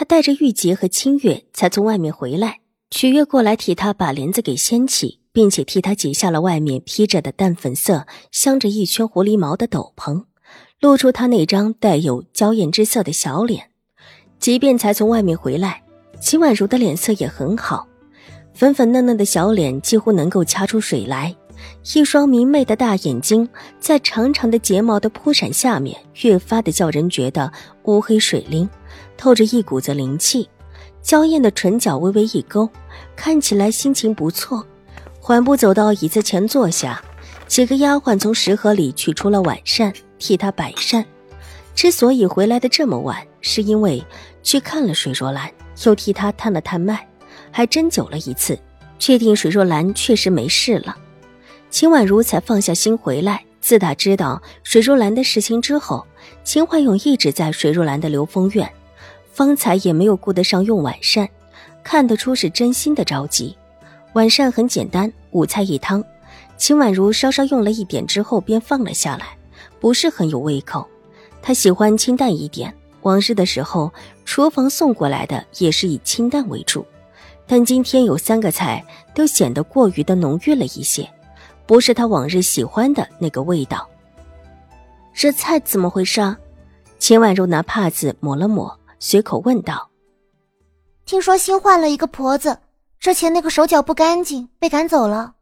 他带着玉洁和清月才从外面回来，曲月过来替他把帘子给掀起，并且替他解下了外面披着的淡粉色、镶着一圈狐狸毛的斗篷，露出他那张带有娇艳之色的小脸。即便才从外面回来，秦婉如的脸色也很好，粉粉嫩嫩的小脸几乎能够掐出水来，一双明媚的大眼睛在长长的睫毛的扑闪下面，越发的叫人觉得乌黑水灵。透着一股子灵气，娇艳的唇角微微一勾，看起来心情不错。缓步走到椅子前坐下，几个丫鬟从食盒里取出了晚膳，替他摆膳。之所以回来的这么晚，是因为去看了水若兰，又替她探了探脉，还针灸了一次，确定水若兰确实没事了。秦婉如才放下心回来。自打知道水若兰的事情之后，秦怀勇一直在水若兰的流风院。方才也没有顾得上用晚膳，看得出是真心的着急。晚膳很简单，五菜一汤。秦婉如稍稍用了一点之后，便放了下来，不是很有胃口。她喜欢清淡一点。往日的时候，厨房送过来的也是以清淡为主，但今天有三个菜都显得过于的浓郁了一些，不是他往日喜欢的那个味道。这菜怎么回事？秦婉如拿帕子抹了抹。随口问道：“听说新换了一个婆子，之前那个手脚不干净，被赶走了。”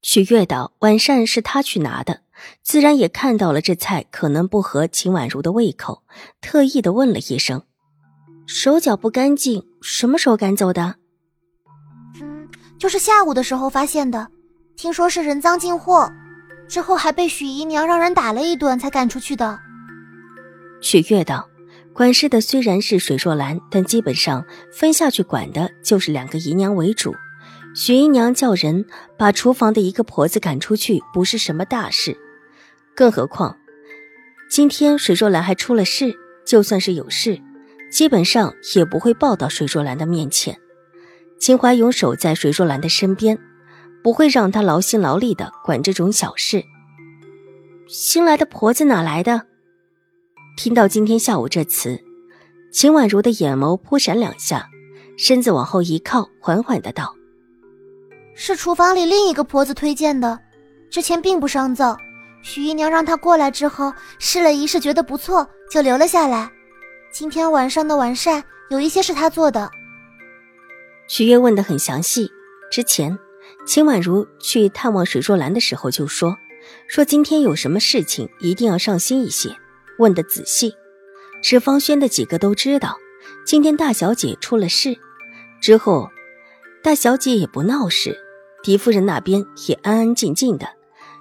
许月道：“晚膳是他去拿的，自然也看到了这菜可能不合秦婉如的胃口，特意的问了一声：‘手脚不干净，什么时候赶走的？’嗯，就是下午的时候发现的。听说是人赃进货，之后还被许姨娘让人打了一顿才赶出去的。”许月道。管事的虽然是水若兰，但基本上分下去管的就是两个姨娘为主。许姨娘叫人把厨房的一个婆子赶出去，不是什么大事。更何况今天水若兰还出了事，就算是有事，基本上也不会报到水若兰的面前。秦怀勇守在水若兰的身边，不会让她劳心劳力的管这种小事。新来的婆子哪来的？听到今天下午这词，秦婉如的眼眸扑闪两下，身子往后一靠，缓缓的道：“是厨房里另一个婆子推荐的，之前并不上灶。许姨娘让她过来之后试了一试，觉得不错，就留了下来。今天晚上的晚膳有一些是她做的。”许月问的很详细。之前秦婉如去探望水若兰的时候就说：“说今天有什么事情，一定要上心一些。”问的仔细，史芳轩的几个都知道，今天大小姐出了事，之后，大小姐也不闹事，狄夫人那边也安安静静的，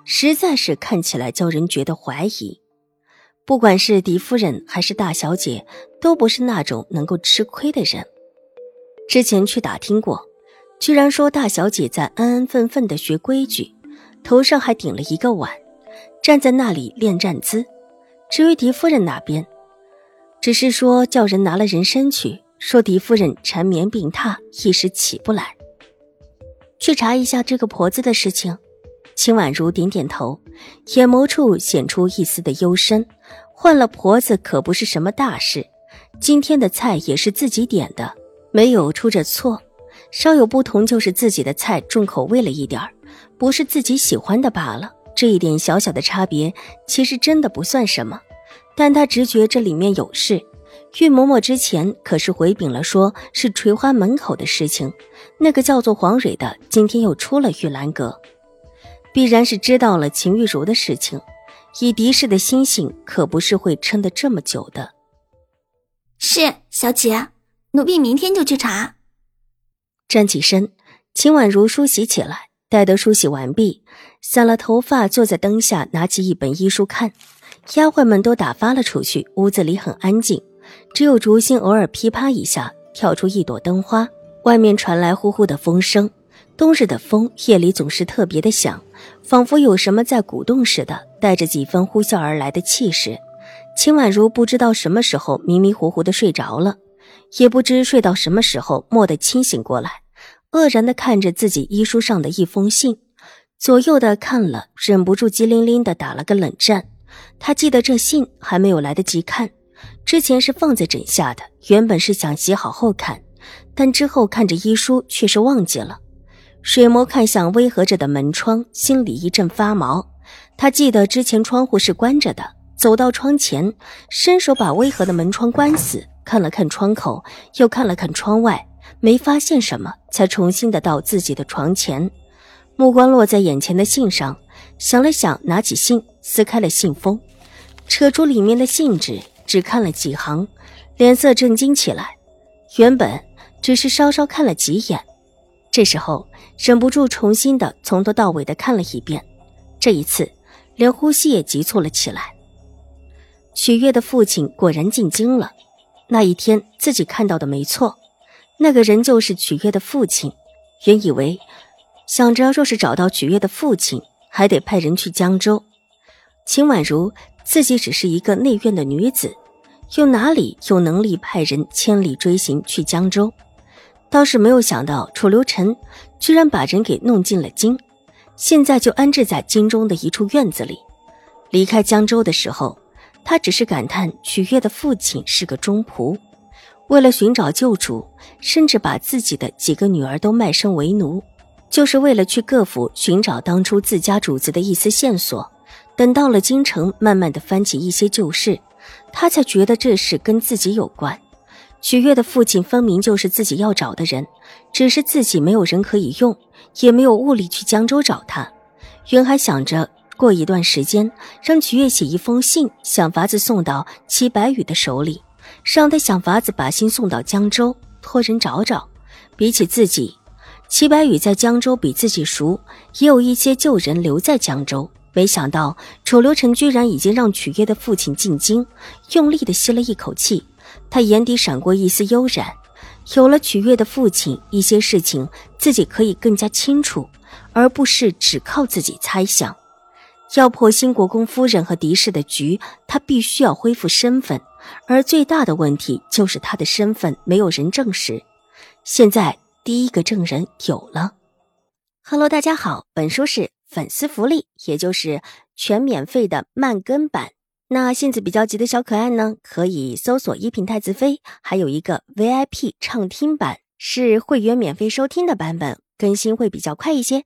实在是看起来叫人觉得怀疑。不管是狄夫人还是大小姐，都不是那种能够吃亏的人。之前去打听过，居然说大小姐在安安分分的学规矩，头上还顶了一个碗，站在那里练站姿。至于狄夫人那边，只是说叫人拿了人参去，说狄夫人缠绵病榻，一时起不来。去查一下这个婆子的事情。秦婉如点点头，眼眸处显出一丝的幽深。换了婆子可不是什么大事，今天的菜也是自己点的，没有出着错，稍有不同就是自己的菜重口味了一点儿，不是自己喜欢的罢了。这一点小小的差别，其实真的不算什么，但他直觉这里面有事。玉嬷嬷之前可是回禀了，说是垂花门口的事情。那个叫做黄蕊的，今天又出了玉兰阁，必然是知道了秦玉茹的事情。以狄氏的心性，可不是会撑得这么久的。是小姐，奴婢明天就去查。站起身，秦婉如梳洗起来。待得梳洗完毕，散了头发，坐在灯下，拿起一本医书看。丫鬟们都打发了出去，屋子里很安静，只有竹心偶尔噼啪一下，跳出一朵灯花，外面传来呼呼的风声。冬日的风夜里总是特别的响，仿佛有什么在鼓动似的，带着几分呼啸而来的气势。秦婉如不知道什么时候迷迷糊糊的睡着了，也不知睡到什么时候蓦地清醒过来，愕然的看着自己医书上的一封信，左右的看了，忍不住机灵灵的打了个冷战。他记得这信还没有来得及看，之前是放在枕下的，原本是想写好后看，但之后看着医书却是忘记了。水魔看向微合着的门窗，心里一阵发毛。他记得之前窗户是关着的。走到窗前，伸手把微合的门窗关死，看了看窗口，又看了看窗外，没发现什么，才重新的到自己的床前，目光落在眼前的信上，想了想，拿起信撕开了信封，扯出里面的信纸，只看了几行，脸色震惊起来。原本只是稍稍看了几眼，这时候忍不住重新的从头到尾的看了一遍，这一次连呼吸也急促了起来。许月的父亲果然进京了。那一天自己看到的没错，那个人就是曲月的父亲。原以为想着，若是找到曲月的父亲，还得派人去江州。秦婉如自己只是一个内院的女子，又哪里有能力派人千里追寻去江州？倒是没有想到，楚留臣居然把人给弄进了京，现在就安置在京中的一处院子里。离开江州的时候。他只是感叹许月的父亲是个忠仆，为了寻找救主，甚至把自己的几个女儿都卖身为奴，就是为了去各府寻找当初自家主子的一丝线索。等到了京城，慢慢的翻起一些旧事，他才觉得这事跟自己有关。许月的父亲分明就是自己要找的人，只是自己没有人可以用，也没有物力去江州找他。原还想着。过一段时间，让曲月写一封信，想法子送到齐白羽的手里，让他想法子把信送到江州，托人找找。比起自己，齐白羽在江州比自己熟，也有一些旧人留在江州。没想到楚留臣居然已经让曲月的父亲进京，用力的吸了一口气，他眼底闪过一丝悠然。有了曲月的父亲，一些事情自己可以更加清楚，而不是只靠自己猜想。要破新国公夫人和狄氏的局，他必须要恢复身份，而最大的问题就是他的身份没有人证实。现在第一个证人有了。Hello，大家好，本书是粉丝福利，也就是全免费的慢更版。那性子比较急的小可爱呢，可以搜索一品太子妃，还有一个 VIP 畅听版，是会员免费收听的版本，更新会比较快一些。